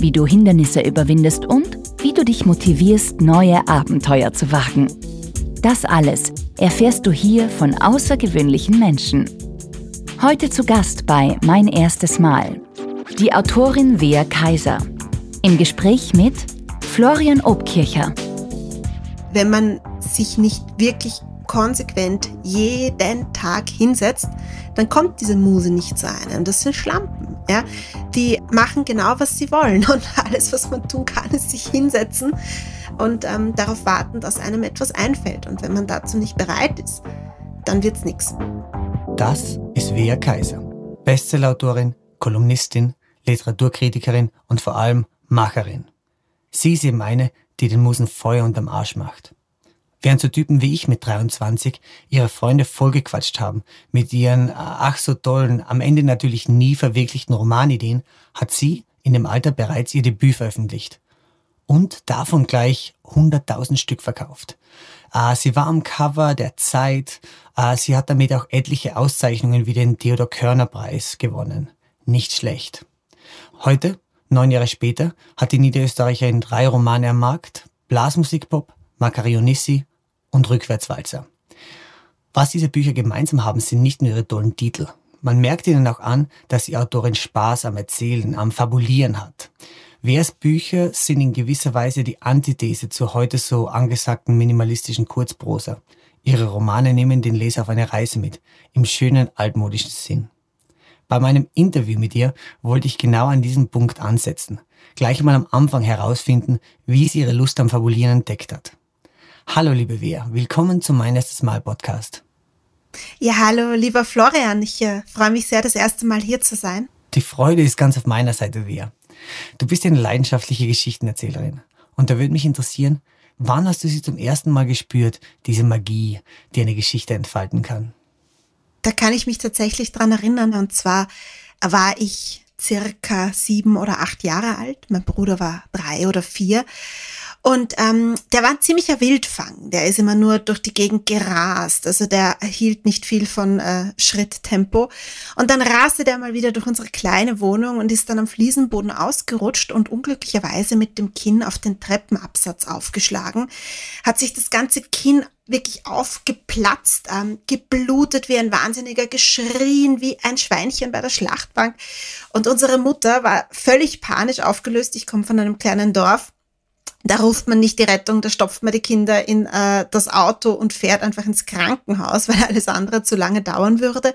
wie du Hindernisse überwindest und wie du dich motivierst, neue Abenteuer zu wagen. Das alles erfährst du hier von außergewöhnlichen Menschen. Heute zu Gast bei Mein erstes Mal die Autorin Wea Kaiser. Im Gespräch mit Florian Obkircher. Wenn man sich nicht wirklich konsequent jeden Tag hinsetzt, dann kommt diese Muse nicht zu einem. Das sind Schlampen. Ja? Die machen genau, was sie wollen. Und alles, was man tun kann, ist sich hinsetzen und ähm, darauf warten, dass einem etwas einfällt. Und wenn man dazu nicht bereit ist, dann wird es nichts. Das ist Wea Kaiser, Bestsellerautorin, Kolumnistin, Literaturkritikerin und vor allem Macherin. Sie ist eben eine, die den Musen Feuer unterm Arsch macht. Während so Typen wie ich mit 23 ihre Freunde vollgequatscht haben mit ihren äh, ach so tollen, am Ende natürlich nie verwirklichten Romanideen, hat sie in dem Alter bereits ihr Debüt veröffentlicht. Und davon gleich 100.000 Stück verkauft. Äh, sie war am Cover der Zeit, äh, sie hat damit auch etliche Auszeichnungen wie den Theodor Körner Preis gewonnen. Nicht schlecht. Heute, neun Jahre später, hat die Niederösterreicherin drei Romane am Markt, Blasmusikpop, Macarionissi und Rückwärtswalzer. Was diese Bücher gemeinsam haben, sind nicht nur ihre tollen Titel. Man merkt ihnen auch an, dass die Autorin Spaß am Erzählen, am Fabulieren hat. Wers Bücher sind in gewisser Weise die Antithese zur heute so angesagten minimalistischen Kurzprosa. Ihre Romane nehmen den Leser auf eine Reise mit, im schönen altmodischen Sinn. Bei meinem Interview mit ihr wollte ich genau an diesem Punkt ansetzen, gleich mal am Anfang herausfinden, wie sie ihre Lust am Fabulieren entdeckt hat. Hallo liebe Wea, willkommen zum Mein erstes Mal Podcast. Ja, hallo lieber Florian, ich äh, freue mich sehr, das erste Mal hier zu sein. Die Freude ist ganz auf meiner Seite, Wea. Du bist eine leidenschaftliche Geschichtenerzählerin und da würde mich interessieren, wann hast du sie zum ersten Mal gespürt, diese Magie, die eine Geschichte entfalten kann? Da kann ich mich tatsächlich dran erinnern und zwar war ich circa sieben oder acht Jahre alt, mein Bruder war drei oder vier und ähm, der war ein ziemlicher Wildfang. Der ist immer nur durch die Gegend gerast. Also der hielt nicht viel von äh, Schritttempo. Und dann raste der mal wieder durch unsere kleine Wohnung und ist dann am Fliesenboden ausgerutscht und unglücklicherweise mit dem Kinn auf den Treppenabsatz aufgeschlagen. Hat sich das ganze Kinn wirklich aufgeplatzt, ähm, geblutet wie ein Wahnsinniger, geschrien wie ein Schweinchen bei der Schlachtbank. Und unsere Mutter war völlig panisch aufgelöst. Ich komme von einem kleinen Dorf da ruft man nicht die Rettung, da stopft man die Kinder in äh, das Auto und fährt einfach ins Krankenhaus, weil alles andere zu lange dauern würde.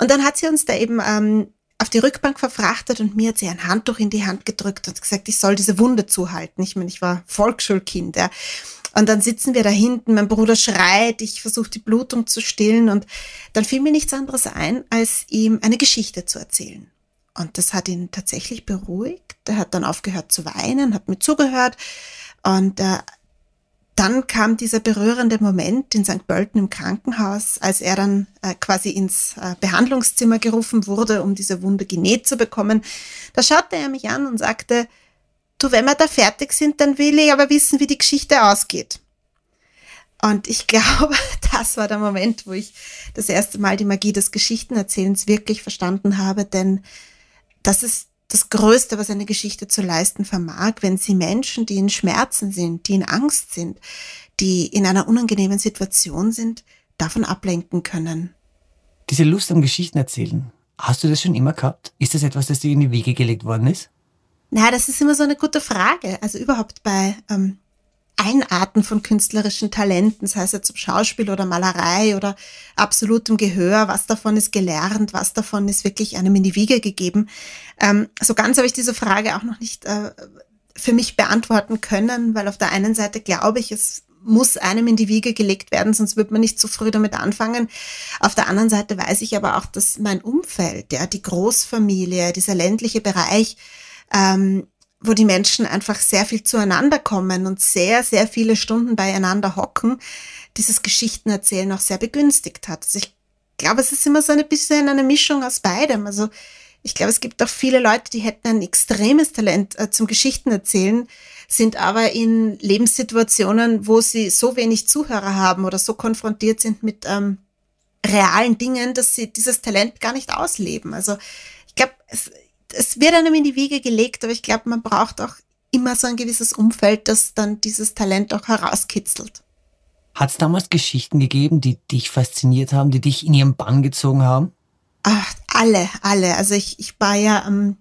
Und dann hat sie uns da eben ähm, auf die Rückbank verfrachtet und mir hat sie ein Handtuch in die Hand gedrückt und gesagt, ich soll diese Wunde zuhalten. Ich meine, ich war Volksschulkind, ja. Und dann sitzen wir da hinten, mein Bruder schreit, ich versuche die Blutung zu stillen und dann fiel mir nichts anderes ein, als ihm eine Geschichte zu erzählen. Und das hat ihn tatsächlich beruhigt. Er hat dann aufgehört zu weinen, hat mir zugehört. Und äh, dann kam dieser berührende Moment in St. Pölten im Krankenhaus, als er dann äh, quasi ins äh, Behandlungszimmer gerufen wurde, um diese Wunde genäht zu bekommen. Da schaute er mich an und sagte, du, wenn wir da fertig sind, dann will ich aber wissen, wie die Geschichte ausgeht. Und ich glaube, das war der Moment, wo ich das erste Mal die Magie des Geschichtenerzählens wirklich verstanden habe, denn das ist das Größte, was eine Geschichte zu leisten vermag, wenn sie Menschen, die in Schmerzen sind, die in Angst sind, die in einer unangenehmen Situation sind, davon ablenken können. Diese Lust am Geschichten erzählen, hast du das schon immer gehabt? Ist das etwas, das dir in die Wiege gelegt worden ist? Na, das ist immer so eine gute Frage. Also überhaupt bei ähm, Einarten von künstlerischen Talenten, sei es jetzt ob Schauspiel oder Malerei oder absolutem Gehör, was davon ist gelernt, was davon ist wirklich einem in die Wiege gegeben. Ähm, so ganz habe ich diese Frage auch noch nicht äh, für mich beantworten können, weil auf der einen Seite glaube ich, es muss einem in die Wiege gelegt werden, sonst wird man nicht zu früh damit anfangen. Auf der anderen Seite weiß ich aber auch, dass mein Umfeld, ja, die Großfamilie, dieser ländliche Bereich, ähm, wo die Menschen einfach sehr viel zueinander kommen und sehr, sehr viele Stunden beieinander hocken, dieses Geschichtenerzählen auch sehr begünstigt hat. Also ich glaube, es ist immer so ein bisschen eine Mischung aus beidem. Also ich glaube, es gibt auch viele Leute, die hätten ein extremes Talent äh, zum Geschichtenerzählen, sind aber in Lebenssituationen, wo sie so wenig Zuhörer haben oder so konfrontiert sind mit ähm, realen Dingen, dass sie dieses Talent gar nicht ausleben. Also ich glaube, es wird einem in die Wiege gelegt, aber ich glaube, man braucht auch immer so ein gewisses Umfeld, das dann dieses Talent auch herauskitzelt. Hat es damals Geschichten gegeben, die dich fasziniert haben, die dich in ihren Bann gezogen haben? Ach, alle, alle. Also ich, ich war ja ähm,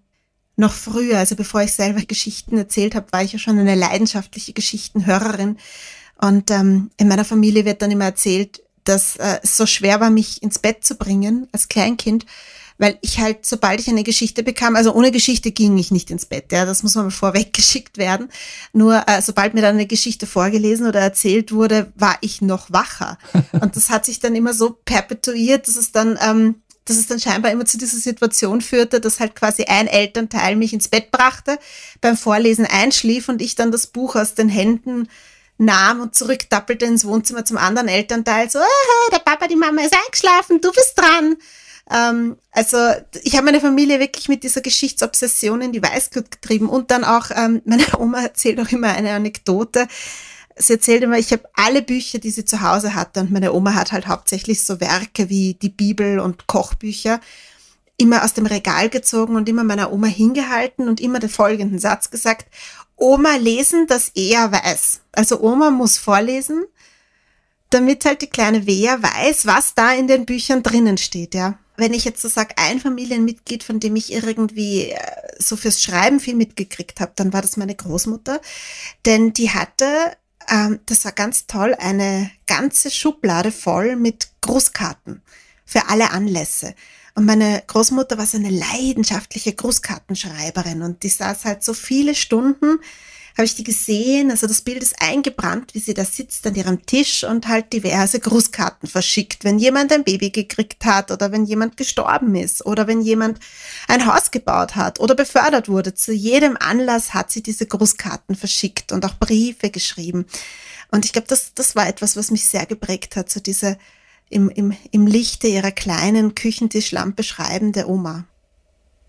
noch früher, also bevor ich selber Geschichten erzählt habe, war ich ja schon eine leidenschaftliche Geschichtenhörerin. Und ähm, in meiner Familie wird dann immer erzählt, dass äh, es so schwer war, mich ins Bett zu bringen als Kleinkind, weil ich halt, sobald ich eine Geschichte bekam, also ohne Geschichte ging ich nicht ins Bett, ja, das muss man mal vorweggeschickt werden. Nur äh, sobald mir dann eine Geschichte vorgelesen oder erzählt wurde, war ich noch wacher. Und das hat sich dann immer so perpetuiert, dass es dann, ähm, dass es dann scheinbar immer zu dieser Situation führte, dass halt quasi ein Elternteil mich ins Bett brachte, beim Vorlesen einschlief und ich dann das Buch aus den Händen nahm und zurückdappelte ins Wohnzimmer zum anderen Elternteil, so, ah, der Papa, die Mama ist eingeschlafen, du bist dran. Ähm, also ich habe meine Familie wirklich mit dieser Geschichtsobsession in die Weißglut getrieben und dann auch, ähm, meine Oma erzählt auch immer eine Anekdote. Sie erzählt immer, ich habe alle Bücher, die sie zu Hause hatte und meine Oma hat halt hauptsächlich so Werke wie die Bibel und Kochbücher immer aus dem Regal gezogen und immer meiner Oma hingehalten und immer den folgenden Satz gesagt, Oma lesen, dass er weiß. Also Oma muss vorlesen, damit halt die kleine Wea weiß, was da in den Büchern drinnen steht, ja. Wenn ich jetzt so sage, ein Familienmitglied, von dem ich irgendwie äh, so fürs Schreiben viel mitgekriegt habe, dann war das meine Großmutter, denn die hatte, ähm, das war ganz toll, eine ganze Schublade voll mit Grußkarten für alle Anlässe. Und meine Großmutter war so eine leidenschaftliche Grußkartenschreiberin und die saß halt so viele Stunden, habe ich die gesehen. Also das Bild ist eingebrannt, wie sie da sitzt an ihrem Tisch und halt diverse Grußkarten verschickt, wenn jemand ein Baby gekriegt hat oder wenn jemand gestorben ist oder wenn jemand ein Haus gebaut hat oder befördert wurde. Zu jedem Anlass hat sie diese Grußkarten verschickt und auch Briefe geschrieben. Und ich glaube, das, das war etwas, was mich sehr geprägt hat, so diese im, im, im Lichte ihrer kleinen Küchentischlampe schreibende Oma.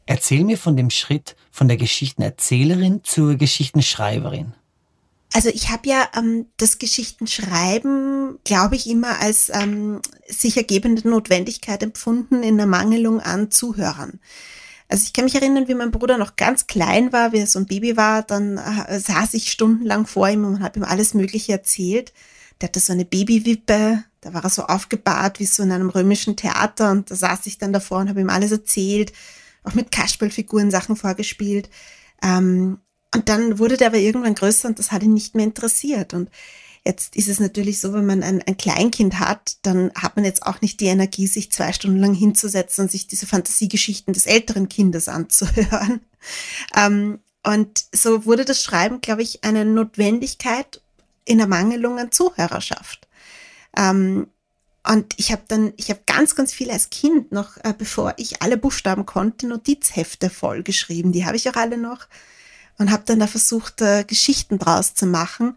Erzähl mir von dem Schritt von der Geschichtenerzählerin zur Geschichtenschreiberin. Also ich habe ja ähm, das Geschichtenschreiben, glaube ich, immer als ähm, sich ergebende Notwendigkeit empfunden in Ermangelung an Zuhörern. Also ich kann mich erinnern, wie mein Bruder noch ganz klein war, wie er so ein Baby war, dann äh, saß ich stundenlang vor ihm und habe ihm alles Mögliche erzählt. Der hatte so eine Babywippe, da war er so aufgebahrt wie so in einem römischen Theater und da saß ich dann davor und habe ihm alles erzählt, auch mit Kasperlfiguren Sachen vorgespielt. Ähm, und dann wurde der aber irgendwann größer und das hat ihn nicht mehr interessiert. Und jetzt ist es natürlich so, wenn man ein, ein Kleinkind hat, dann hat man jetzt auch nicht die Energie, sich zwei Stunden lang hinzusetzen und sich diese Fantasiegeschichten des älteren Kindes anzuhören. Ähm, und so wurde das Schreiben, glaube ich, eine Notwendigkeit in Ermangelung an Zuhörerschaft. Ähm, und ich habe dann, ich habe ganz, ganz viel als Kind noch, äh, bevor ich alle Buchstaben konnte, Notizhefte vollgeschrieben. Die habe ich auch alle noch und habe dann da versucht, äh, Geschichten draus zu machen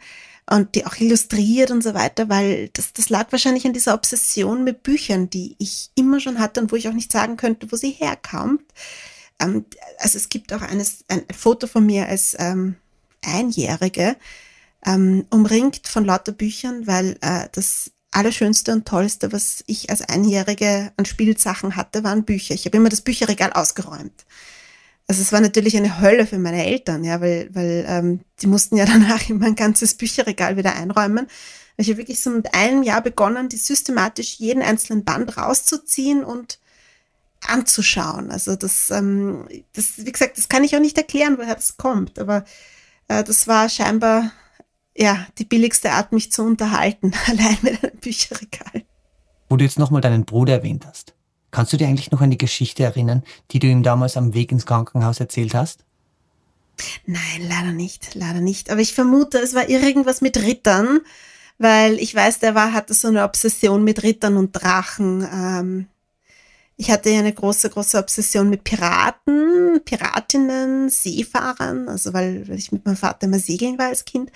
und die auch illustriert und so weiter, weil das, das lag wahrscheinlich an dieser Obsession mit Büchern, die ich immer schon hatte und wo ich auch nicht sagen könnte, wo sie herkommt. Ähm, also es gibt auch eines, ein Foto von mir als ähm, Einjährige, ähm, umringt von lauter Büchern, weil äh, das Allerschönste und Tollste, was ich als Einjährige an Spielsachen hatte, waren Bücher. Ich habe immer das Bücherregal ausgeräumt. Also es war natürlich eine Hölle für meine Eltern, ja, weil, weil ähm, die mussten ja danach immer ein ganzes Bücherregal wieder einräumen. Ich habe wirklich so mit einem Jahr begonnen, die systematisch jeden einzelnen Band rauszuziehen und anzuschauen. Also das, ähm, das, wie gesagt, das kann ich auch nicht erklären, woher das kommt. Aber äh, das war scheinbar ja, die billigste Art, mich zu unterhalten, allein mit einem Bücherregal. Wo du jetzt nochmal deinen Bruder erwähnt hast, kannst du dir eigentlich noch an die Geschichte erinnern, die du ihm damals am Weg ins Krankenhaus erzählt hast? Nein, leider nicht, leider nicht. Aber ich vermute, es war irgendwas mit Rittern, weil ich weiß, der war, hatte so eine Obsession mit Rittern und Drachen. Ähm, Ich hatte ja eine große, große Obsession mit Piraten, Piratinnen, Seefahrern, also weil, weil ich mit meinem Vater immer segeln war als Kind.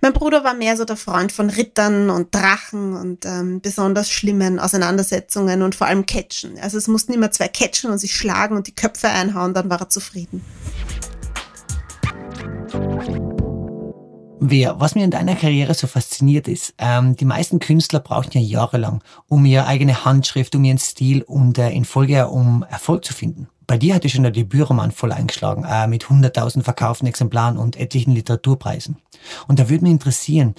Mein Bruder war mehr so der Freund von Rittern und Drachen und ähm, besonders schlimmen Auseinandersetzungen und vor allem Catchen. Also es mussten immer zwei catchen und sich schlagen und die Köpfe einhauen, dann war er zufrieden. Wer, was mir in deiner Karriere so fasziniert ist, ähm, die meisten Künstler brauchen ja jahrelang, um ihre eigene Handschrift, um ihren Stil und äh, in Folge um Erfolg zu finden. Bei dir hat ja schon der Debütroman voll eingeschlagen, äh, mit 100.000 verkauften Exemplaren und etlichen Literaturpreisen. Und da würde mich interessieren,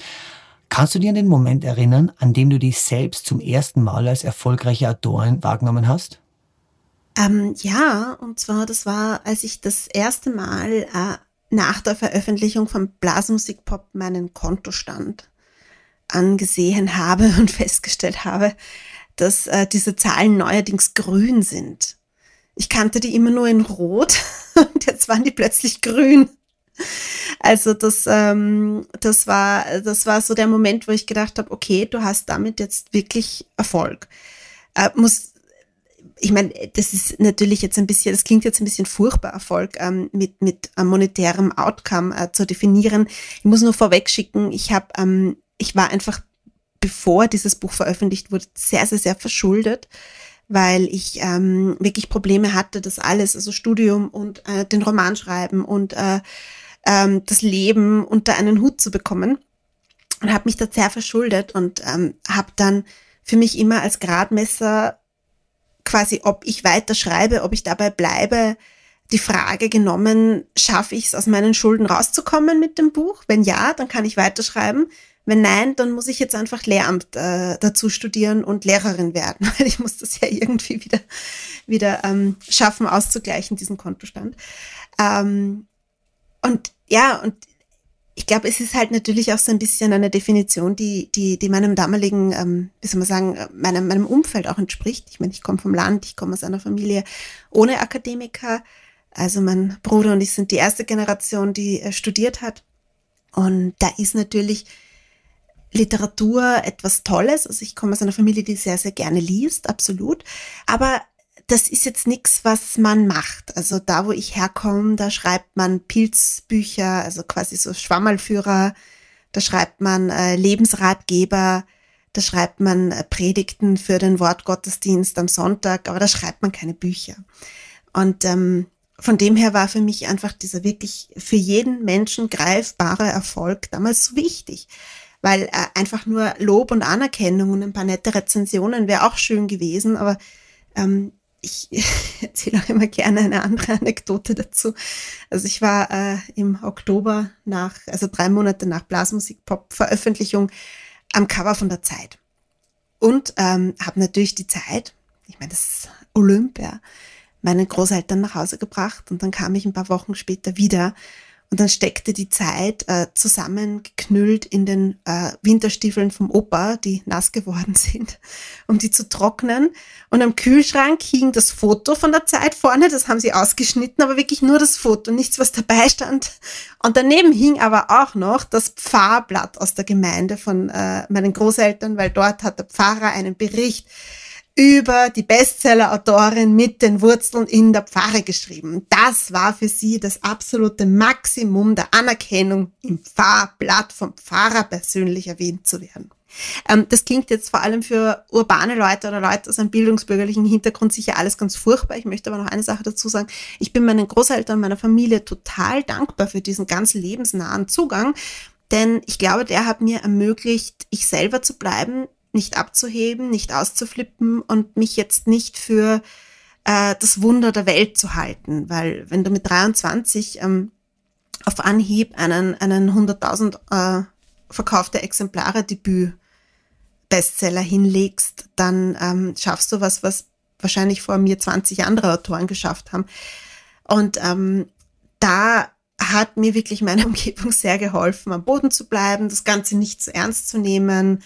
kannst du dir an den Moment erinnern, an dem du dich selbst zum ersten Mal als erfolgreiche Autorin wahrgenommen hast? Ähm, ja, und zwar, das war, als ich das erste Mal äh, nach der Veröffentlichung von Blasmusikpop meinen Kontostand angesehen habe und festgestellt habe, dass äh, diese Zahlen neuerdings grün sind. Ich kannte die immer nur in Rot und jetzt waren die plötzlich grün. Also das, ähm, das war, das war so der Moment, wo ich gedacht habe, okay, du hast damit jetzt wirklich Erfolg. Äh, muss ich meine, das ist natürlich jetzt ein bisschen, das klingt jetzt ein bisschen furchtbar, Erfolg ähm, mit, mit ähm, monetärem Outcome äh, zu definieren. Ich muss nur vorweg schicken, ich habe, ähm, ich war einfach, bevor dieses Buch veröffentlicht wurde, sehr, sehr, sehr verschuldet, weil ich ähm, wirklich Probleme hatte, das alles, also Studium und äh, den Roman schreiben und äh, ähm, das Leben unter einen Hut zu bekommen und habe mich da sehr verschuldet und ähm, habe dann für mich immer als Gradmesser quasi, ob ich weiter schreibe, ob ich dabei bleibe, die Frage genommen, schaffe ich es aus meinen Schulden rauszukommen mit dem Buch? Wenn ja, dann kann ich weiterschreiben. Wenn nein, dann muss ich jetzt einfach Lehramt äh, dazu studieren und Lehrerin werden, weil ich muss das ja irgendwie wieder, wieder ähm, schaffen, auszugleichen, diesen Kontostand. Ähm, und ja, und ich glaube, es ist halt natürlich auch so ein bisschen eine Definition, die, die, die meinem damaligen, ähm, wie soll man sagen, meinem, meinem Umfeld auch entspricht. Ich meine, ich komme vom Land, ich komme aus einer Familie ohne Akademiker. Also mein Bruder und ich sind die erste Generation, die äh, studiert hat. Und da ist natürlich Literatur etwas Tolles. Also ich komme aus einer Familie, die sehr, sehr gerne liest, absolut. Aber das ist jetzt nichts, was man macht. Also da, wo ich herkomme, da schreibt man Pilzbücher, also quasi so Schwammerlführer, da schreibt man äh, Lebensratgeber, da schreibt man äh, Predigten für den Wortgottesdienst am Sonntag, aber da schreibt man keine Bücher. Und ähm, von dem her war für mich einfach dieser wirklich für jeden Menschen greifbare Erfolg damals so wichtig. Weil äh, einfach nur Lob und Anerkennung und ein paar nette Rezensionen wäre auch schön gewesen, aber ähm, ich erzähle auch immer gerne eine andere Anekdote dazu. Also ich war äh, im Oktober nach, also drei Monate nach Blasmusik-Pop-Veröffentlichung am Cover von der Zeit. Und ähm, habe natürlich die Zeit, ich meine, das ist Olympia, meinen Großeltern nach Hause gebracht und dann kam ich ein paar Wochen später wieder und dann steckte die Zeit äh, zusammengeknüllt in den äh, Winterstiefeln vom Opa, die nass geworden sind, um die zu trocknen. Und am Kühlschrank hing das Foto von der Zeit vorne, das haben sie ausgeschnitten, aber wirklich nur das Foto, nichts, was dabei stand. Und daneben hing aber auch noch das Pfarrblatt aus der Gemeinde von äh, meinen Großeltern, weil dort hat der Pfarrer einen Bericht über die Bestseller-Autorin mit den Wurzeln in der Pfarre geschrieben. Das war für sie das absolute Maximum der Anerkennung, im Pfarrblatt vom Pfarrer persönlich erwähnt zu werden. Ähm, das klingt jetzt vor allem für urbane Leute oder Leute aus einem bildungsbürgerlichen Hintergrund sicher alles ganz furchtbar. Ich möchte aber noch eine Sache dazu sagen. Ich bin meinen Großeltern, meiner Familie total dankbar für diesen ganz lebensnahen Zugang, denn ich glaube, der hat mir ermöglicht, ich selber zu bleiben, nicht abzuheben, nicht auszuflippen und mich jetzt nicht für äh, das Wunder der Welt zu halten, weil wenn du mit 23 ähm, auf Anhieb einen, einen 100.000 äh, verkaufte Exemplare Debüt Bestseller hinlegst, dann ähm, schaffst du was, was wahrscheinlich vor mir 20 andere Autoren geschafft haben. Und ähm, da hat mir wirklich meine Umgebung sehr geholfen, am Boden zu bleiben, das Ganze nicht zu ernst zu nehmen,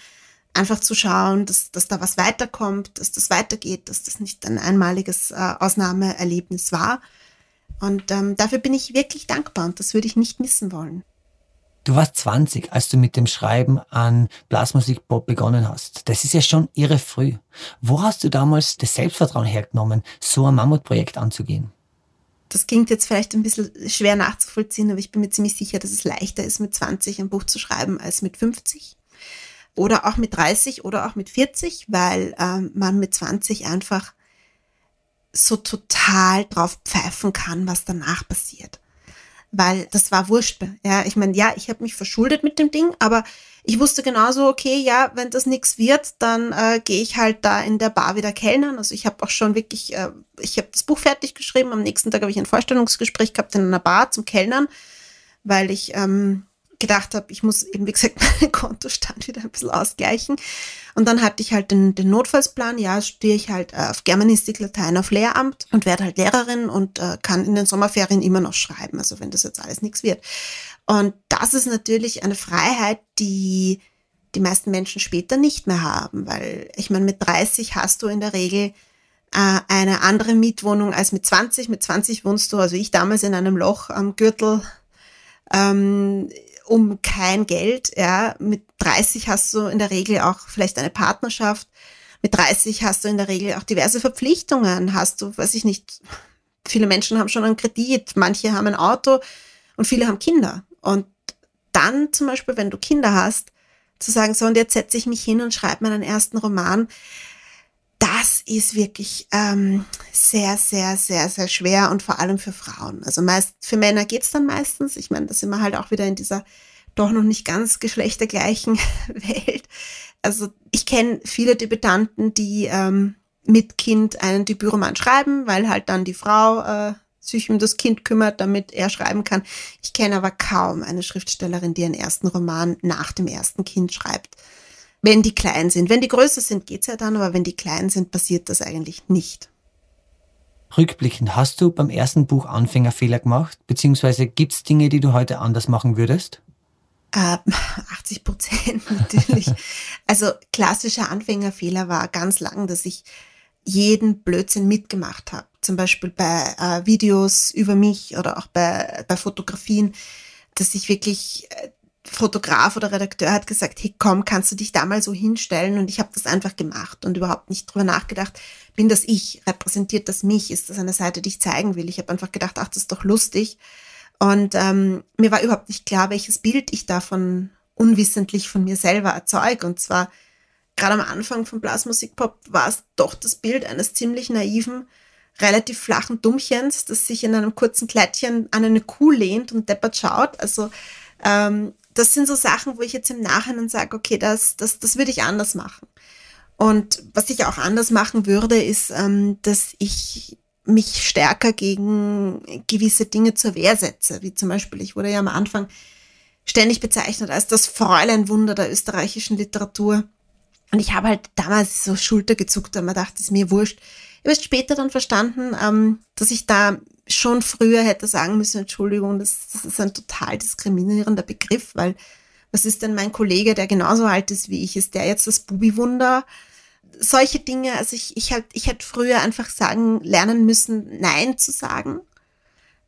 einfach zu schauen, dass, dass da was weiterkommt, dass das weitergeht, dass das nicht ein einmaliges äh, Ausnahmeerlebnis war. Und ähm, dafür bin ich wirklich dankbar und das würde ich nicht missen wollen. Du warst 20, als du mit dem Schreiben an Blasmusik-Pop begonnen hast. Das ist ja schon irre früh. Wo hast du damals das Selbstvertrauen hergenommen, so ein Mammutprojekt anzugehen? Das klingt jetzt vielleicht ein bisschen schwer nachzuvollziehen, aber ich bin mir ziemlich sicher, dass es leichter ist, mit 20 ein Buch zu schreiben als mit 50 oder auch mit 30 oder auch mit 40, weil ähm, man mit 20 einfach so total drauf pfeifen kann, was danach passiert. Weil das war wurscht. Ja, ich meine, ja, ich habe mich verschuldet mit dem Ding, aber ich wusste genauso, okay, ja, wenn das nichts wird, dann äh, gehe ich halt da in der Bar wieder kellnern. Also ich habe auch schon wirklich, äh, ich habe das Buch fertig geschrieben. Am nächsten Tag habe ich ein Vorstellungsgespräch gehabt in einer Bar zum Kellnern, weil ich ähm, gedacht habe, ich muss eben, wie gesagt, meinen Kontostand wieder ein bisschen ausgleichen. Und dann hatte ich halt den, den Notfallsplan, ja, studiere ich halt äh, auf Germanistik, Latein auf Lehramt und werde halt Lehrerin und äh, kann in den Sommerferien immer noch schreiben, also wenn das jetzt alles nichts wird. Und das ist natürlich eine Freiheit, die die meisten Menschen später nicht mehr haben, weil ich meine, mit 30 hast du in der Regel äh, eine andere Mietwohnung als mit 20. Mit 20 wohnst du, also ich damals in einem Loch am Gürtel ähm, um kein Geld. Ja, mit 30 hast du in der Regel auch vielleicht eine Partnerschaft. Mit 30 hast du in der Regel auch diverse Verpflichtungen. Hast du, weiß ich nicht, viele Menschen haben schon einen Kredit, manche haben ein Auto und viele haben Kinder. Und dann zum Beispiel, wenn du Kinder hast, zu sagen, so, und jetzt setze ich mich hin und schreibe meinen ersten Roman, das ist wirklich ähm, sehr, sehr, sehr, sehr schwer und vor allem für Frauen. Also meist für Männer geht's dann meistens. Ich meine, da sind wir halt auch wieder in dieser doch noch nicht ganz geschlechtergleichen Welt. Also ich kenne viele Debütanten, die ähm, mit Kind einen Debütroman schreiben, weil halt dann die Frau äh, sich um das Kind kümmert, damit er schreiben kann. Ich kenne aber kaum eine Schriftstellerin, die einen ersten Roman nach dem ersten Kind schreibt wenn die klein sind. Wenn die größer sind, geht's ja dann, aber wenn die klein sind, passiert das eigentlich nicht. Rückblickend, hast du beim ersten Buch Anfängerfehler gemacht? Beziehungsweise gibt's Dinge, die du heute anders machen würdest? Äh, 80 Prozent natürlich. also klassischer Anfängerfehler war ganz lang, dass ich jeden Blödsinn mitgemacht habe. Zum Beispiel bei äh, Videos über mich oder auch bei, bei Fotografien, dass ich wirklich äh, Fotograf oder Redakteur hat gesagt, hey komm, kannst du dich da mal so hinstellen? Und ich habe das einfach gemacht und überhaupt nicht drüber nachgedacht, bin das ich, repräsentiert das mich, ist das eine Seite, die ich zeigen will? Ich habe einfach gedacht, ach, das ist doch lustig. Und ähm, mir war überhaupt nicht klar, welches Bild ich davon unwissentlich von mir selber erzeuge. Und zwar gerade am Anfang von Blasmusikpop war es doch das Bild eines ziemlich naiven, relativ flachen Dummchens, das sich in einem kurzen Kleidchen an eine Kuh lehnt und deppert schaut. Also ähm, das sind so Sachen, wo ich jetzt im Nachhinein sage, okay, das, das, das würde ich anders machen. Und was ich auch anders machen würde, ist, ähm, dass ich mich stärker gegen gewisse Dinge zur Wehr setze, wie zum Beispiel, ich wurde ja am Anfang ständig bezeichnet als das Fräuleinwunder der österreichischen Literatur. Und ich habe halt damals so Schulter gezuckt, und man dachte, ist mir wurscht. Ich habe später dann verstanden, ähm, dass ich da schon früher hätte sagen müssen, Entschuldigung, das, das ist ein total diskriminierender Begriff, weil was ist denn mein Kollege, der genauso alt ist wie ich? Ist der jetzt das Bubi-Wunder? Solche Dinge, also ich, ich, halt, ich hätte früher einfach sagen, lernen müssen, Nein zu sagen.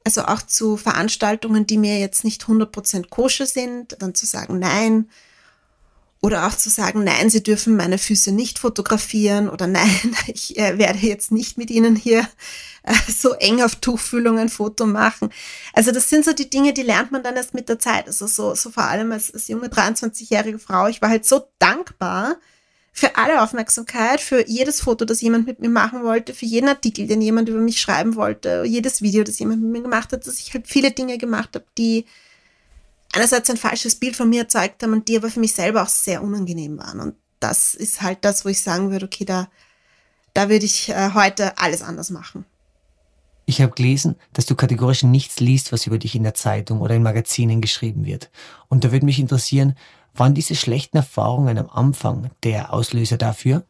Also auch zu Veranstaltungen, die mir jetzt nicht 100% koscher sind, dann zu sagen Nein oder auch zu sagen, nein, Sie dürfen meine Füße nicht fotografieren oder nein, ich äh, werde jetzt nicht mit Ihnen hier äh, so eng auf Tuchfühlung ein Foto machen. Also das sind so die Dinge, die lernt man dann erst mit der Zeit. Also so, so vor allem als, als junge 23-jährige Frau. Ich war halt so dankbar für alle Aufmerksamkeit, für jedes Foto, das jemand mit mir machen wollte, für jeden Artikel, den jemand über mich schreiben wollte, jedes Video, das jemand mit mir gemacht hat, dass ich halt viele Dinge gemacht habe, die einerseits ein falsches Bild von mir erzeugt haben und die aber für mich selber auch sehr unangenehm waren. Und das ist halt das, wo ich sagen würde, okay, da, da würde ich äh, heute alles anders machen. Ich habe gelesen, dass du kategorisch nichts liest, was über dich in der Zeitung oder in Magazinen geschrieben wird. Und da würde mich interessieren, waren diese schlechten Erfahrungen am Anfang der Auslöser dafür?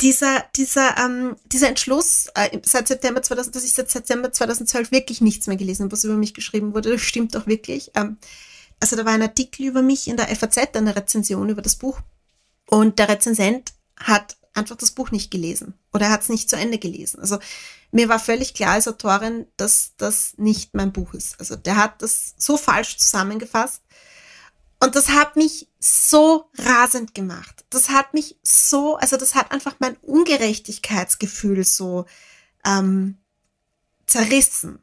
Dieser, dieser, ähm, dieser Entschluss, äh, seit September 2000, dass ich seit September 2012 wirklich nichts mehr gelesen habe, was über mich geschrieben wurde, das stimmt doch wirklich. Ähm, also da war ein Artikel über mich in der FAZ, eine Rezension über das Buch. Und der Rezensent hat einfach das Buch nicht gelesen oder er hat es nicht zu Ende gelesen. Also mir war völlig klar als Autorin, dass das nicht mein Buch ist. Also der hat das so falsch zusammengefasst. Und das hat mich so rasend gemacht. Das hat mich so, also das hat einfach mein Ungerechtigkeitsgefühl so ähm, zerrissen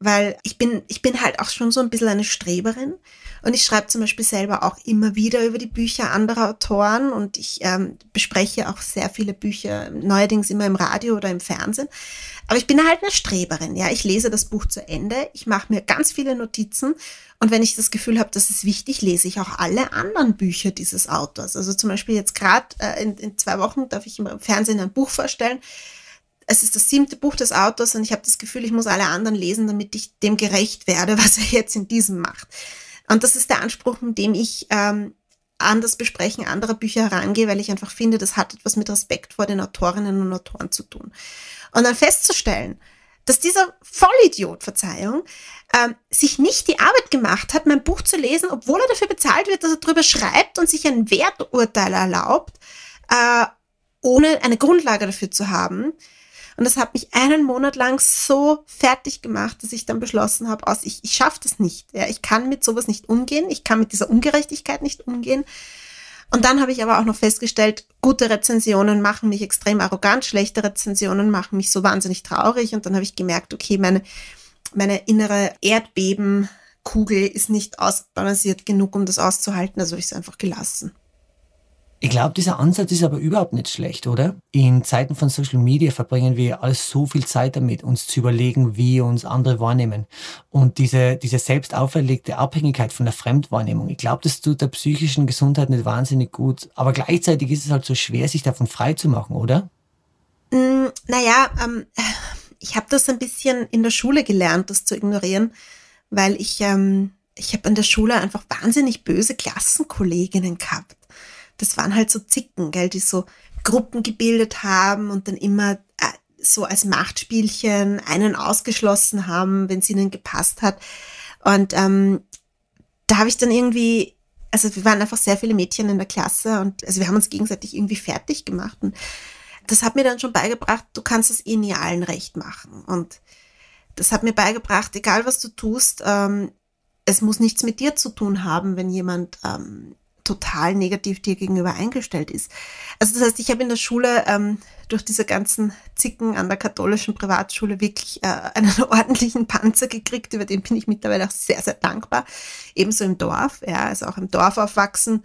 weil ich bin, ich bin halt auch schon so ein bisschen eine Streberin und ich schreibe zum Beispiel selber auch immer wieder über die Bücher anderer Autoren und ich ähm, bespreche auch sehr viele Bücher, neuerdings immer im Radio oder im Fernsehen. Aber ich bin halt eine Streberin, ja. Ich lese das Buch zu Ende, ich mache mir ganz viele Notizen und wenn ich das Gefühl habe, das ist wichtig, lese ich auch alle anderen Bücher dieses Autors. Also zum Beispiel jetzt gerade äh, in, in zwei Wochen darf ich im Fernsehen ein Buch vorstellen es ist das siebte Buch des Autors und ich habe das Gefühl, ich muss alle anderen lesen, damit ich dem gerecht werde, was er jetzt in diesem macht. Und das ist der Anspruch, mit dem ich ähm, an das Besprechen anderer Bücher herangehe, weil ich einfach finde, das hat etwas mit Respekt vor den Autorinnen und Autoren zu tun. Und dann festzustellen, dass dieser Vollidiot, Verzeihung, ähm, sich nicht die Arbeit gemacht hat, mein Buch zu lesen, obwohl er dafür bezahlt wird, dass er drüber schreibt und sich ein Werturteil erlaubt, äh, ohne eine Grundlage dafür zu haben, und das hat mich einen Monat lang so fertig gemacht, dass ich dann beschlossen habe, aus, ich, ich schaffe das nicht. Ja, ich kann mit sowas nicht umgehen, ich kann mit dieser Ungerechtigkeit nicht umgehen. Und dann habe ich aber auch noch festgestellt, gute Rezensionen machen mich extrem arrogant, schlechte Rezensionen machen mich so wahnsinnig traurig. Und dann habe ich gemerkt, okay, meine, meine innere Erdbebenkugel ist nicht ausbalanciert genug, um das auszuhalten. Also habe ich es einfach gelassen. Ich glaube, dieser Ansatz ist aber überhaupt nicht schlecht, oder? In Zeiten von Social Media verbringen wir alles so viel Zeit damit, uns zu überlegen, wie uns andere wahrnehmen. Und diese, diese selbst auferlegte Abhängigkeit von der Fremdwahrnehmung, ich glaube, das tut der psychischen Gesundheit nicht wahnsinnig gut. Aber gleichzeitig ist es halt so schwer, sich davon frei zu machen, oder? Mm, naja, ähm, ich habe das ein bisschen in der Schule gelernt, das zu ignorieren, weil ich, ähm, ich habe an der Schule einfach wahnsinnig böse Klassenkolleginnen gehabt das waren halt so Zicken, gell, die so Gruppen gebildet haben und dann immer äh, so als Machtspielchen einen ausgeschlossen haben, wenn es ihnen gepasst hat. Und ähm, da habe ich dann irgendwie, also wir waren einfach sehr viele Mädchen in der Klasse und also wir haben uns gegenseitig irgendwie fertig gemacht. Und das hat mir dann schon beigebracht, du kannst es eh nie allen recht machen. Und das hat mir beigebracht, egal was du tust, ähm, es muss nichts mit dir zu tun haben, wenn jemand ähm, total negativ dir gegenüber eingestellt ist. Also das heißt, ich habe in der Schule ähm, durch diese ganzen Zicken an der katholischen Privatschule wirklich äh, einen ordentlichen Panzer gekriegt, über den bin ich mittlerweile auch sehr, sehr dankbar. Ebenso im Dorf, ja, also auch im Dorf aufwachsen,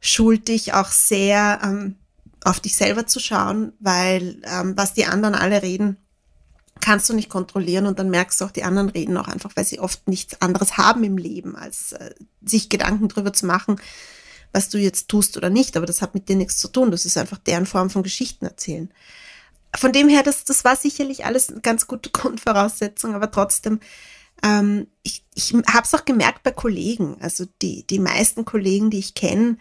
schult dich auch sehr ähm, auf dich selber zu schauen, weil ähm, was die anderen alle reden, kannst du nicht kontrollieren und dann merkst du auch, die anderen reden auch einfach, weil sie oft nichts anderes haben im Leben, als äh, sich Gedanken drüber zu machen, was du jetzt tust oder nicht, aber das hat mit dir nichts zu tun. Das ist einfach deren Form von Geschichten erzählen. Von dem her, das, das war sicherlich alles eine ganz gute Grundvoraussetzung, aber trotzdem, ähm, ich, ich habe es auch gemerkt bei Kollegen. Also die, die meisten Kollegen, die ich kenne,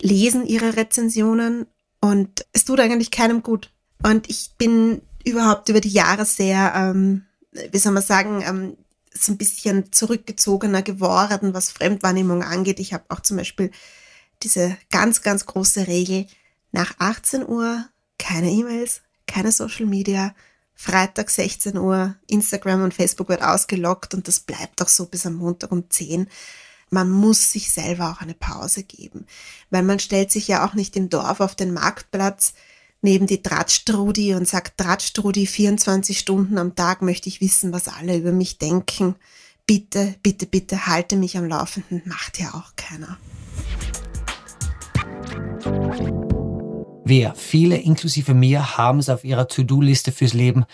lesen ihre Rezensionen und es tut eigentlich keinem gut. Und ich bin überhaupt über die Jahre sehr, ähm, wie soll man sagen, ähm, so ein bisschen zurückgezogener geworden, was Fremdwahrnehmung angeht. Ich habe auch zum Beispiel diese ganz, ganz große Regel, nach 18 Uhr keine E-Mails, keine Social Media, Freitag 16 Uhr, Instagram und Facebook wird ausgelockt und das bleibt auch so bis am Montag um 10. Man muss sich selber auch eine Pause geben, weil man stellt sich ja auch nicht im Dorf auf den Marktplatz neben die Drahtstrudi und sagt, Drahtstrudi, 24 Stunden am Tag möchte ich wissen, was alle über mich denken. Bitte, bitte, bitte halte mich am Laufenden, macht ja auch keiner. Wir, viele inklusive mir, haben es auf ihrer To-Do-Liste fürs Leben,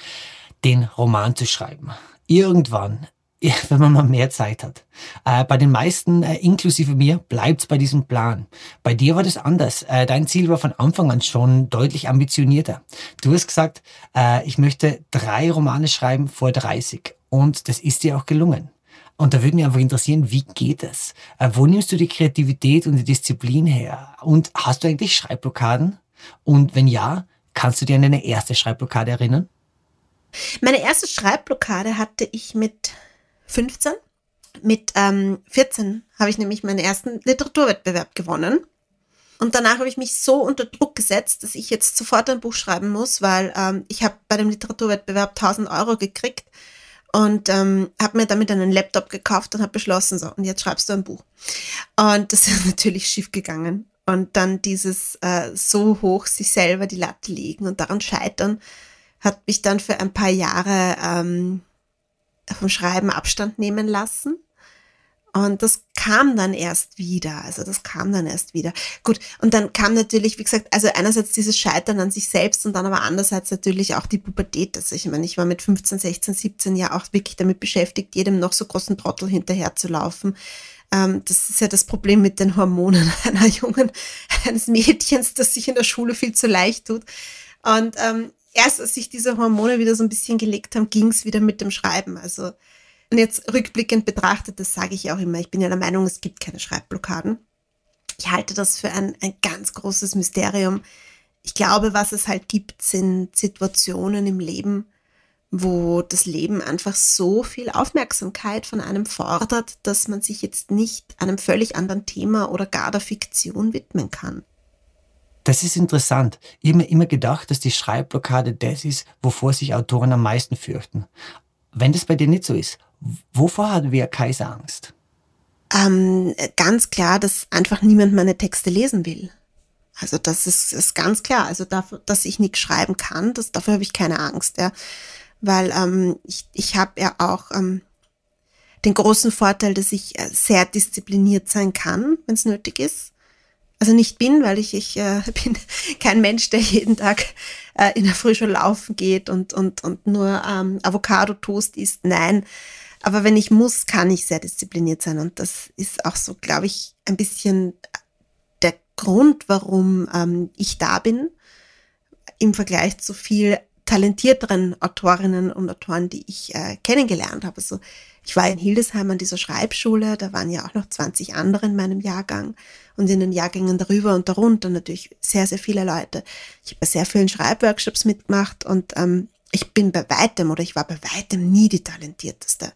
den Roman zu schreiben. Irgendwann, wenn man mal mehr Zeit hat. Äh, bei den meisten, äh, inklusive mir, bleibt es bei diesem Plan. Bei dir war das anders. Äh, dein Ziel war von Anfang an schon deutlich ambitionierter. Du hast gesagt, ich möchte drei Romane schreiben vor 30. Und das ist dir auch gelungen. Und da würde mich einfach interessieren, wie geht das? Wo nimmst du die Kreativität und die Disziplin her? Und hast du eigentlich Schreibblockaden? Und wenn ja, kannst du dir an deine erste Schreibblockade erinnern? Meine erste Schreibblockade hatte ich mit 15. Mit ähm, 14 habe ich nämlich meinen ersten Literaturwettbewerb gewonnen. Und danach habe ich mich so unter Druck gesetzt, dass ich jetzt sofort ein Buch schreiben muss, weil ähm, ich habe bei dem Literaturwettbewerb 1000 Euro gekriegt und ähm, habe mir damit einen Laptop gekauft und habe beschlossen, so, und jetzt schreibst du ein Buch. Und das ist natürlich schief gegangen. Und dann dieses äh, so hoch sich selber die Latte legen und daran scheitern, hat mich dann für ein paar Jahre ähm, vom Schreiben Abstand nehmen lassen. Und das kam dann erst wieder. Also das kam dann erst wieder. Gut, und dann kam natürlich, wie gesagt, also einerseits dieses Scheitern an sich selbst und dann aber andererseits natürlich auch die Pubertät. Also ich meine, ich war mit 15, 16, 17 ja auch wirklich damit beschäftigt, jedem noch so großen Trottel hinterher zu laufen. Ähm, das ist ja das Problem mit den Hormonen einer Jungen, eines Mädchens, das sich in der Schule viel zu leicht tut. Und ähm, erst als sich diese Hormone wieder so ein bisschen gelegt haben, ging es wieder mit dem Schreiben. Also und jetzt rückblickend betrachtet, das sage ich auch immer, ich bin ja der Meinung, es gibt keine Schreibblockaden. Ich halte das für ein, ein ganz großes Mysterium. Ich glaube, was es halt gibt, sind Situationen im Leben, wo das Leben einfach so viel Aufmerksamkeit von einem fordert, dass man sich jetzt nicht einem völlig anderen Thema oder gar der Fiktion widmen kann. Das ist interessant. Ich habe mir immer gedacht, dass die Schreibblockade das ist, wovor sich Autoren am meisten fürchten. Wenn das bei dir nicht so ist, Wovor hat wer Kaiser Angst? Ähm, ganz klar, dass einfach niemand meine Texte lesen will. Also das ist, ist ganz klar. Also dafür, dass ich nichts schreiben kann, das, dafür habe ich keine Angst, ja. Weil ähm, ich, ich habe ja auch ähm, den großen Vorteil, dass ich äh, sehr diszipliniert sein kann, wenn es nötig ist. Also nicht bin, weil ich, ich äh, bin kein Mensch, der jeden Tag äh, in der Früh schon laufen geht und, und, und nur ähm, Avocado-Toast isst. Nein, aber wenn ich muss, kann ich sehr diszipliniert sein. Und das ist auch so, glaube ich, ein bisschen der Grund, warum ähm, ich da bin, im Vergleich zu viel talentierteren Autorinnen und Autoren, die ich äh, kennengelernt habe. Also ich war in Hildesheim an dieser Schreibschule, da waren ja auch noch 20 andere in meinem Jahrgang und in den Jahrgängen darüber und darunter natürlich sehr, sehr viele Leute. Ich habe bei sehr vielen Schreibworkshops mitgemacht und ähm, ich bin bei weitem oder ich war bei weitem nie die talentierteste.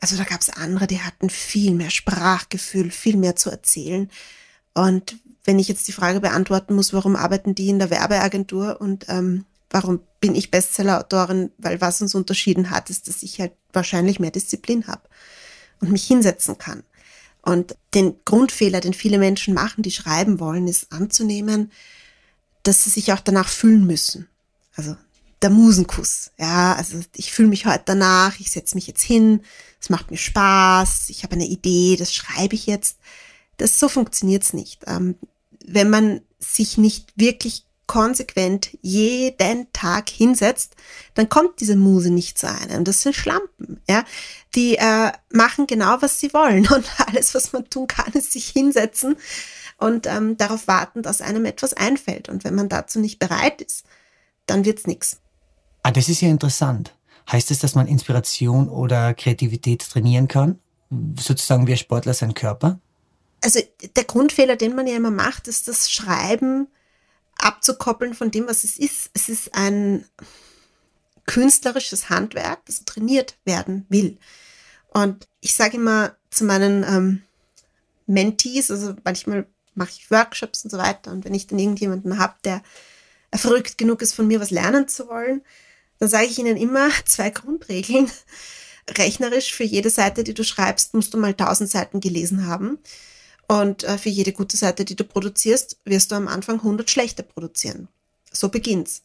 Also da gab es andere, die hatten viel mehr Sprachgefühl, viel mehr zu erzählen. Und wenn ich jetzt die Frage beantworten muss, warum arbeiten die in der Werbeagentur und ähm, warum bin ich Bestsellerautorin, weil was uns unterschieden hat, ist, dass ich halt wahrscheinlich mehr Disziplin habe und mich hinsetzen kann. Und den Grundfehler, den viele Menschen machen, die schreiben wollen, ist anzunehmen, dass sie sich auch danach fühlen müssen. Also der Musenkuss. Ja, also ich fühle mich heute danach, ich setze mich jetzt hin, es macht mir Spaß, ich habe eine Idee, das schreibe ich jetzt. Das so funktioniert's nicht. Ähm, wenn man sich nicht wirklich konsequent jeden Tag hinsetzt, dann kommt diese Muse nicht zu einem. Das sind Schlampen, ja. Die äh, machen genau, was sie wollen und alles, was man tun kann, ist sich hinsetzen und ähm, darauf warten, dass einem etwas einfällt. Und wenn man dazu nicht bereit ist, dann wird's nix. Ah, das ist ja interessant. Heißt es, dass man Inspiration oder Kreativität trainieren kann? Sozusagen wie ein Sportler seinen Körper? Also der Grundfehler, den man ja immer macht, ist das Schreiben abzukoppeln von dem, was es ist. Es ist ein künstlerisches Handwerk, das trainiert werden will. Und ich sage immer zu meinen ähm, Mentees, also manchmal mache ich Workshops und so weiter, und wenn ich dann irgendjemanden habe, der verrückt genug ist, von mir was lernen zu wollen, dann sage ich Ihnen immer zwei Grundregeln. Rechnerisch für jede Seite, die du schreibst, musst du mal 1000 Seiten gelesen haben. Und äh, für jede gute Seite, die du produzierst, wirst du am Anfang 100 schlechte produzieren. So beginnt's.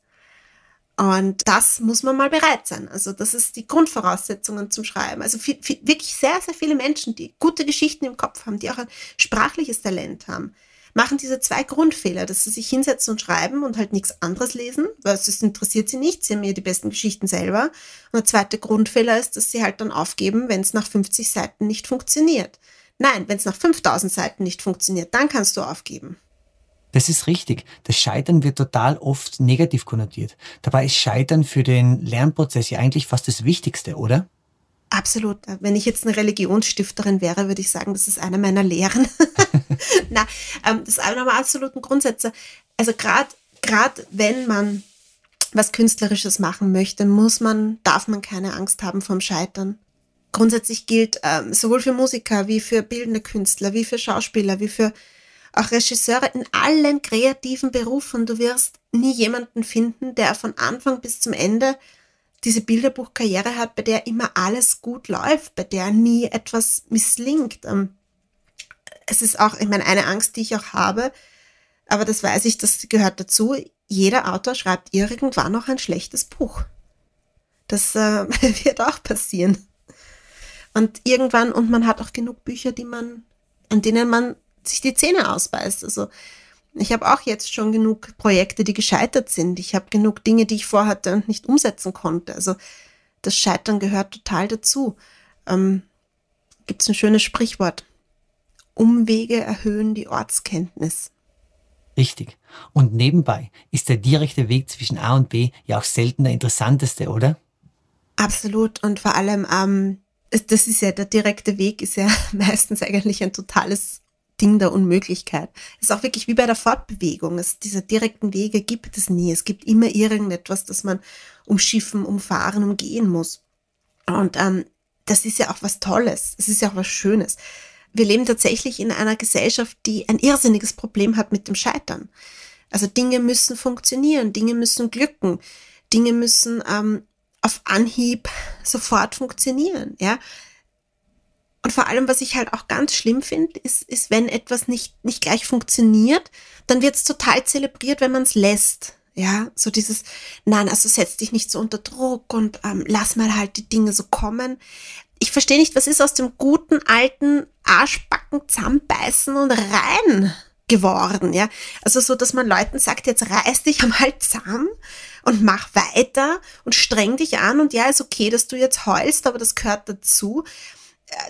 Und das muss man mal bereit sein. Also das ist die Grundvoraussetzungen zum Schreiben. Also viel, viel, wirklich sehr, sehr viele Menschen, die gute Geschichten im Kopf haben, die auch ein sprachliches Talent haben, machen diese zwei Grundfehler, dass sie sich hinsetzen und schreiben und halt nichts anderes lesen, weil es interessiert sie nicht, sie haben ja die besten Geschichten selber. Und der zweite Grundfehler ist, dass sie halt dann aufgeben, wenn es nach 50 Seiten nicht funktioniert. Nein, wenn es nach 5000 Seiten nicht funktioniert, dann kannst du aufgeben. Das ist richtig. Das Scheitern wird total oft negativ konnotiert. Dabei ist Scheitern für den Lernprozess ja eigentlich fast das Wichtigste, oder? Absolut. Wenn ich jetzt eine Religionsstifterin wäre, würde ich sagen, das ist eine meiner Lehren. Na, ähm, das ist einer meiner absoluten Grundsätze. Also gerade gerade wenn man was Künstlerisches machen möchte, muss man, darf man keine Angst haben vom Scheitern. Grundsätzlich gilt ähm, sowohl für Musiker wie für bildende Künstler, wie für Schauspieler, wie für auch Regisseure in allen kreativen Berufen. Du wirst nie jemanden finden, der von Anfang bis zum Ende diese Bilderbuchkarriere hat, bei der immer alles gut läuft, bei der nie etwas misslingt. Ähm, es ist auch, ich meine, eine Angst, die ich auch habe, aber das weiß ich, das gehört dazu. Jeder Autor schreibt irgendwann noch ein schlechtes Buch. Das äh, wird auch passieren. Und irgendwann, und man hat auch genug Bücher, die man, an denen man sich die Zähne ausbeißt. Also ich habe auch jetzt schon genug Projekte, die gescheitert sind. Ich habe genug Dinge, die ich vorhatte und nicht umsetzen konnte. Also das Scheitern gehört total dazu. Ähm, Gibt es ein schönes Sprichwort. Umwege erhöhen die Ortskenntnis. Richtig. Und nebenbei ist der direkte Weg zwischen A und B ja auch selten der interessanteste, oder? Absolut. Und vor allem, ähm, das ist ja, der direkte Weg ist ja meistens eigentlich ein totales Ding der Unmöglichkeit. Es ist auch wirklich wie bei der Fortbewegung. Es, diese direkten Wege gibt es nie. Es gibt immer irgendetwas, das man umschiffen, umfahren, umgehen muss. Und ähm, das ist ja auch was Tolles. Es ist ja auch was Schönes. Wir leben tatsächlich in einer Gesellschaft, die ein irrsinniges Problem hat mit dem Scheitern. Also Dinge müssen funktionieren, Dinge müssen glücken, Dinge müssen ähm, auf Anhieb sofort funktionieren. Ja, und vor allem, was ich halt auch ganz schlimm finde, ist, ist, wenn etwas nicht, nicht gleich funktioniert, dann wird es total zelebriert, wenn man es lässt. Ja, so dieses, nein, also setz dich nicht so unter Druck und ähm, lass mal halt die Dinge so kommen. Ich verstehe nicht, was ist aus dem guten alten Arschbacken zusammenbeißen und rein geworden, ja. Also so, dass man Leuten sagt, jetzt reiß dich einmal zusammen und mach weiter und streng dich an und ja, ist okay, dass du jetzt heulst, aber das gehört dazu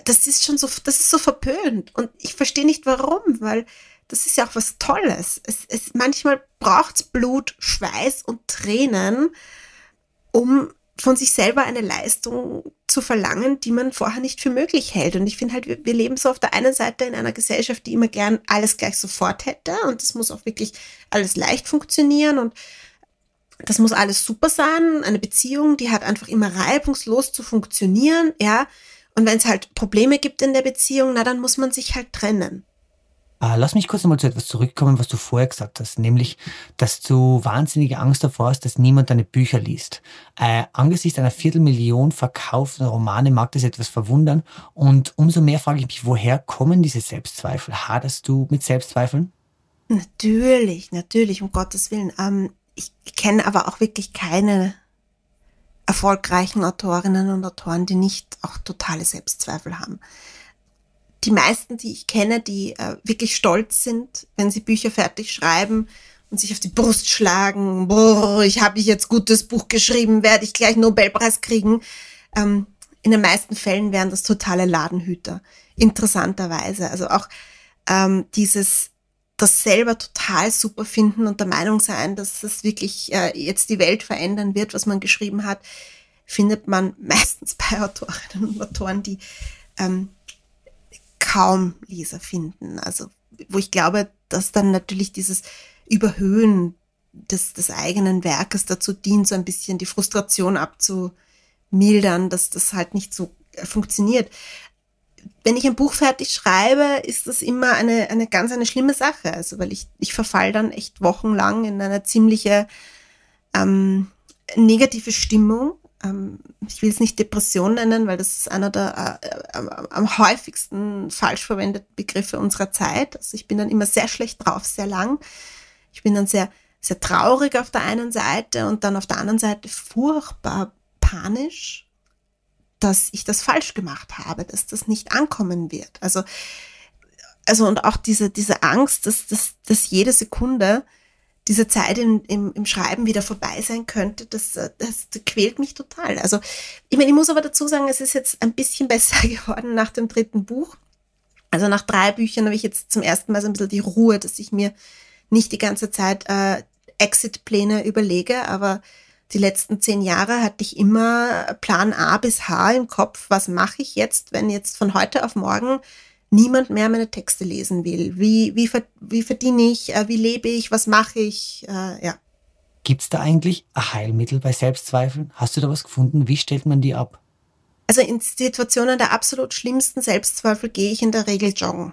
das ist schon so, das ist so verpönt. Und ich verstehe nicht warum, weil das ist ja auch was Tolles. Es, es, manchmal braucht es Blut, Schweiß und Tränen, um von sich selber eine Leistung zu verlangen, die man vorher nicht für möglich hält. Und ich finde halt, wir, leben so auf der einen Seite in einer Gesellschaft, die immer gern alles gleich sofort hätte. Und das muss auch wirklich alles leicht funktionieren und das muss alles super sein. Eine Beziehung, die hat einfach immer reibungslos zu funktionieren, ja. Und wenn es halt Probleme gibt in der Beziehung, na dann muss man sich halt trennen. Ah, lass mich kurz nochmal zu etwas zurückkommen, was du vorher gesagt hast, nämlich, dass du wahnsinnige Angst davor hast, dass niemand deine Bücher liest. Äh, angesichts einer Viertelmillion verkauften Romane mag das etwas verwundern und umso mehr frage ich mich, woher kommen diese Selbstzweifel? Haderst du mit Selbstzweifeln? Natürlich, natürlich, um Gottes Willen. Ähm, ich kenne aber auch wirklich keine erfolgreichen Autorinnen und Autoren, die nicht auch totale Selbstzweifel haben. Die meisten, die ich kenne, die äh, wirklich stolz sind, wenn sie Bücher fertig schreiben und sich auf die Brust schlagen, boah, ich habe jetzt gutes Buch geschrieben, werde ich gleich Nobelpreis kriegen. Ähm, in den meisten Fällen wären das totale Ladenhüter, interessanterweise. Also auch ähm, dieses das selber total super finden und der Meinung sein, dass das wirklich äh, jetzt die Welt verändern wird, was man geschrieben hat, findet man meistens bei Autorinnen und Autoren, die ähm, kaum Leser finden. Also wo ich glaube, dass dann natürlich dieses Überhöhen des, des eigenen Werkes dazu dient, so ein bisschen die Frustration abzumildern, dass das halt nicht so äh, funktioniert wenn ich ein Buch fertig schreibe, ist das immer eine, eine ganz eine schlimme Sache. Also, weil ich, ich verfall dann echt wochenlang in eine ziemliche ähm, negative Stimmung. Ähm, ich will es nicht Depression nennen, weil das ist einer der äh, am, am häufigsten falsch verwendeten Begriffe unserer Zeit. Also ich bin dann immer sehr schlecht drauf, sehr lang. Ich bin dann sehr, sehr traurig auf der einen Seite und dann auf der anderen Seite furchtbar panisch dass ich das falsch gemacht habe, dass das nicht ankommen wird. Also, also und auch diese, diese Angst, dass, dass, dass jede Sekunde diese Zeit im, im, im Schreiben wieder vorbei sein könnte, das, das, das quält mich total. Also, ich meine, ich muss aber dazu sagen, es ist jetzt ein bisschen besser geworden nach dem dritten Buch. Also nach drei Büchern habe ich jetzt zum ersten Mal so ein bisschen die Ruhe, dass ich mir nicht die ganze Zeit äh, Exit-Pläne überlege, aber die letzten zehn Jahre hatte ich immer Plan A bis H im Kopf. Was mache ich jetzt, wenn jetzt von heute auf morgen niemand mehr meine Texte lesen will? Wie, wie, wie verdiene ich? Äh, wie lebe ich? Was mache ich? Äh, ja. Gibt es da eigentlich ein Heilmittel bei Selbstzweifeln? Hast du da was gefunden? Wie stellt man die ab? Also in Situationen der absolut schlimmsten Selbstzweifel gehe ich in der Regel joggen.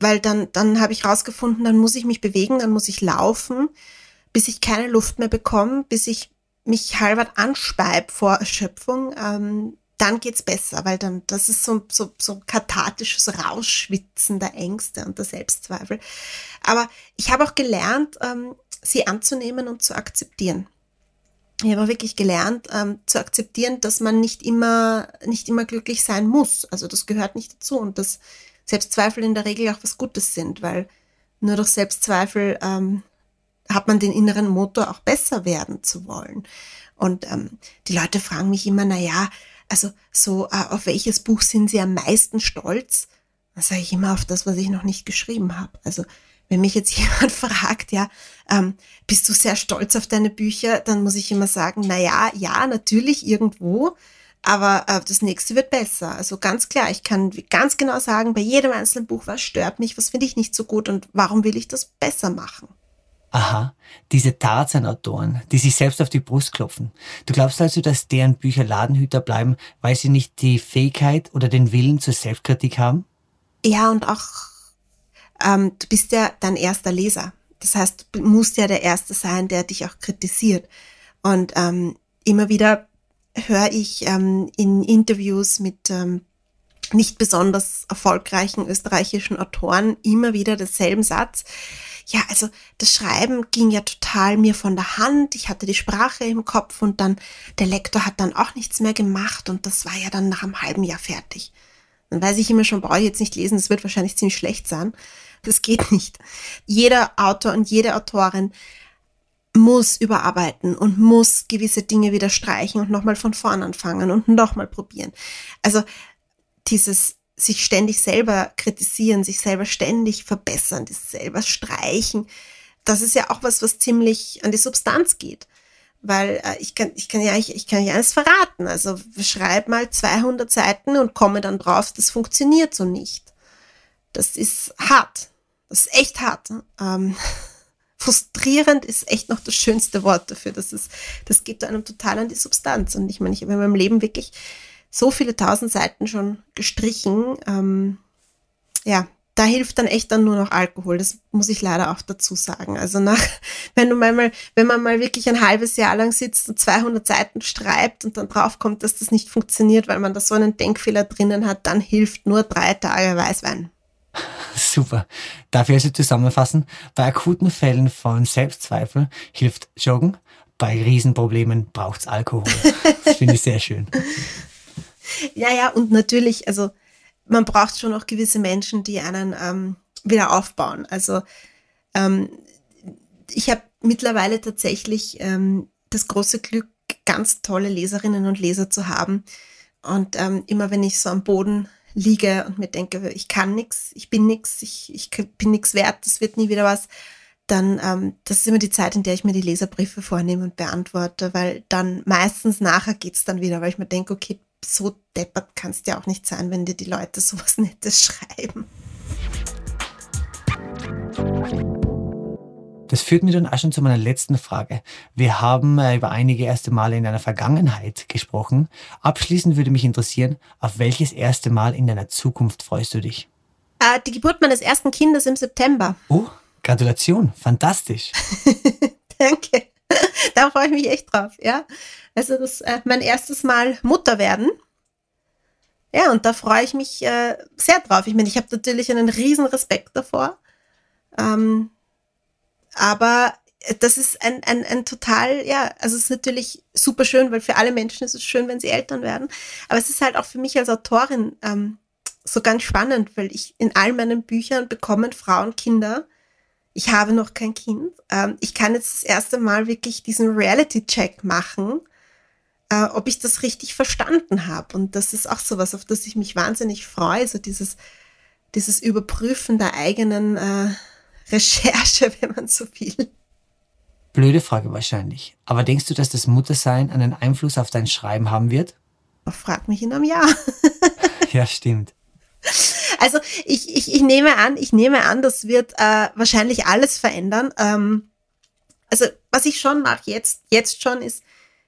Weil dann, dann habe ich rausgefunden, dann muss ich mich bewegen, dann muss ich laufen bis ich keine Luft mehr bekomme, bis ich mich halber anspeibe vor Erschöpfung, ähm, dann geht's besser, weil dann, das ist so, so, so kathartisches Rausschwitzen der Ängste und der Selbstzweifel. Aber ich habe auch gelernt, ähm, sie anzunehmen und zu akzeptieren. Ich habe auch wirklich gelernt, ähm, zu akzeptieren, dass man nicht immer, nicht immer glücklich sein muss. Also das gehört nicht dazu und dass Selbstzweifel in der Regel auch was Gutes sind, weil nur durch Selbstzweifel ähm, hat man den inneren Motor auch besser werden zu wollen. Und ähm, die Leute fragen mich immer, na ja, also so äh, auf welches Buch sind Sie am meisten stolz? Da sage ich immer auf das, was ich noch nicht geschrieben habe. Also wenn mich jetzt jemand fragt, ja, ähm, bist du sehr stolz auf deine Bücher, dann muss ich immer sagen, na ja, ja, natürlich irgendwo, aber äh, das nächste wird besser. Also ganz klar, ich kann ganz genau sagen, bei jedem einzelnen Buch, was stört mich, was finde ich nicht so gut und warum will ich das besser machen. Aha, diese Tarzan-Autoren, die sich selbst auf die Brust klopfen. Du glaubst also, dass deren Bücher Ladenhüter bleiben, weil sie nicht die Fähigkeit oder den Willen zur Selbstkritik haben? Ja, und auch, ähm, du bist ja dein erster Leser. Das heißt, du musst ja der Erste sein, der dich auch kritisiert. Und ähm, immer wieder höre ich ähm, in Interviews mit ähm, nicht besonders erfolgreichen österreichischen Autoren immer wieder denselben Satz ja, also das Schreiben ging ja total mir von der Hand. Ich hatte die Sprache im Kopf und dann der Lektor hat dann auch nichts mehr gemacht und das war ja dann nach einem halben Jahr fertig. Dann weiß ich immer schon, brauche ich jetzt nicht lesen, das wird wahrscheinlich ziemlich schlecht sein. Das geht nicht. Jeder Autor und jede Autorin muss überarbeiten und muss gewisse Dinge wieder streichen und nochmal von vorn anfangen und nochmal probieren. Also dieses sich ständig selber kritisieren, sich selber ständig verbessern, sich selber streichen, das ist ja auch was, was ziemlich an die Substanz geht. Weil äh, ich, kann, ich kann ja ich, ich kann ja alles verraten. Also schreib mal 200 Seiten und komme dann drauf, das funktioniert so nicht. Das ist hart. Das ist echt hart. Ähm, frustrierend ist echt noch das schönste Wort dafür. Das, ist, das geht einem total an die Substanz. Und ich meine, ich habe in meinem Leben wirklich so viele tausend Seiten schon gestrichen. Ähm, ja, da hilft dann echt dann nur noch Alkohol. Das muss ich leider auch dazu sagen. Also nach, wenn du mal, wenn man mal wirklich ein halbes Jahr lang sitzt und 200 Seiten schreibt und dann draufkommt, dass das nicht funktioniert, weil man da so einen Denkfehler drinnen hat, dann hilft nur drei Tage Weißwein. Super. Darf ich also zusammenfassen? Bei akuten Fällen von Selbstzweifel hilft Joggen. Bei Riesenproblemen braucht's Alkohol. Das finde ich sehr schön. Ja, ja, und natürlich, also man braucht schon auch gewisse Menschen, die einen ähm, wieder aufbauen. Also ähm, ich habe mittlerweile tatsächlich ähm, das große Glück, ganz tolle Leserinnen und Leser zu haben. Und ähm, immer wenn ich so am Boden liege und mir denke, ich kann nichts, ich bin nichts, ich, ich bin nichts wert, das wird nie wieder was, dann ähm, das ist immer die Zeit, in der ich mir die Leserbriefe vornehme und beantworte, weil dann meistens nachher geht's dann wieder, weil ich mir denke, okay, so deppert kannst ja auch nicht sein, wenn dir die Leute sowas Nettes schreiben. Das führt mich dann auch schon zu meiner letzten Frage. Wir haben äh, über einige erste Male in deiner Vergangenheit gesprochen. Abschließend würde mich interessieren, auf welches erste Mal in deiner Zukunft freust du dich? Äh, die Geburt meines ersten Kindes im September. Oh, Gratulation, fantastisch. Danke. da freue ich mich echt drauf, ja. Also das äh, mein erstes Mal Mutter werden. Ja, und da freue ich mich äh, sehr drauf. Ich meine, ich habe natürlich einen riesen Respekt davor. Ähm, aber das ist ein, ein, ein total, ja, also es ist natürlich super schön, weil für alle Menschen ist es schön, wenn sie Eltern werden. Aber es ist halt auch für mich als Autorin ähm, so ganz spannend, weil ich in all meinen Büchern bekommen Frauen Kinder ich habe noch kein Kind. Ähm, ich kann jetzt das erste Mal wirklich diesen Reality-Check machen, äh, ob ich das richtig verstanden habe. Und das ist auch so was, auf das ich mich wahnsinnig freue, so dieses, dieses Überprüfen der eigenen äh, Recherche, wenn man so will. Blöde Frage wahrscheinlich. Aber denkst du, dass das Muttersein einen Einfluss auf dein Schreiben haben wird? Frag mich in einem Jahr. ja, stimmt. Also ich, ich, ich nehme an, ich nehme an, das wird äh, wahrscheinlich alles verändern. Ähm, also was ich schon mache jetzt, jetzt schon ist,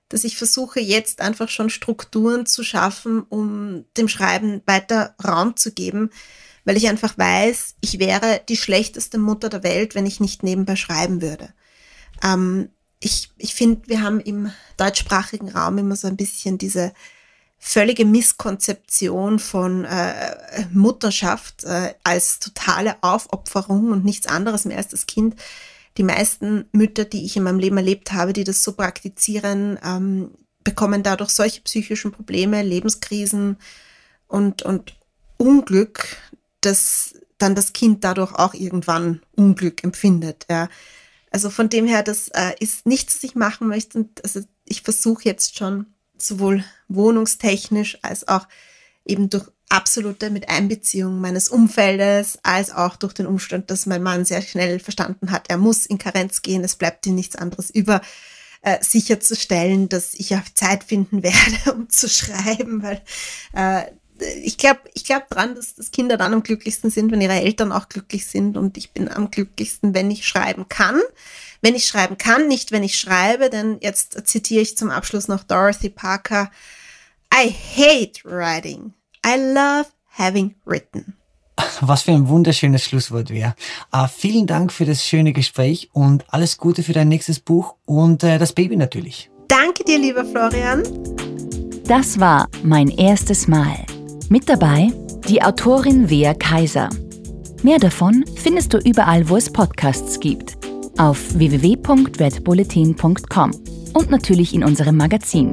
dass ich versuche jetzt einfach schon Strukturen zu schaffen, um dem Schreiben weiter Raum zu geben, weil ich einfach weiß, ich wäre die schlechteste Mutter der Welt, wenn ich nicht nebenbei schreiben würde. Ähm, ich, ich finde, wir haben im deutschsprachigen Raum immer so ein bisschen diese völlige Misskonzeption von äh, Mutterschaft äh, als totale Aufopferung und nichts anderes mehr als das Kind. Die meisten Mütter, die ich in meinem Leben erlebt habe, die das so praktizieren, ähm, bekommen dadurch solche psychischen Probleme, Lebenskrisen und, und Unglück, dass dann das Kind dadurch auch irgendwann Unglück empfindet. Ja. Also von dem her, das äh, ist nichts, was ich machen möchte. Also ich versuche jetzt schon sowohl wohnungstechnisch als auch eben durch absolute Miteinbeziehung meines Umfeldes, als auch durch den Umstand, dass mein Mann sehr schnell verstanden hat, er muss in Karenz gehen, es bleibt ihm nichts anderes über, äh, sicherzustellen, dass ich auch Zeit finden werde, um zu schreiben, weil äh, ich glaube ich glaub dran, dass, dass Kinder dann am glücklichsten sind, wenn ihre Eltern auch glücklich sind. Und ich bin am glücklichsten, wenn ich schreiben kann. Wenn ich schreiben kann, nicht wenn ich schreibe, denn jetzt zitiere ich zum Abschluss noch Dorothy Parker. I hate writing. I love having written. Was für ein wunderschönes Schlusswort wäre. Uh, vielen Dank für das schöne Gespräch und alles Gute für dein nächstes Buch und uh, das Baby natürlich. Danke dir, lieber Florian. Das war mein erstes Mal. Mit dabei die Autorin Wea Kaiser. Mehr davon findest du überall, wo es Podcasts gibt. Auf www.redbulletin.com und natürlich in unserem Magazin.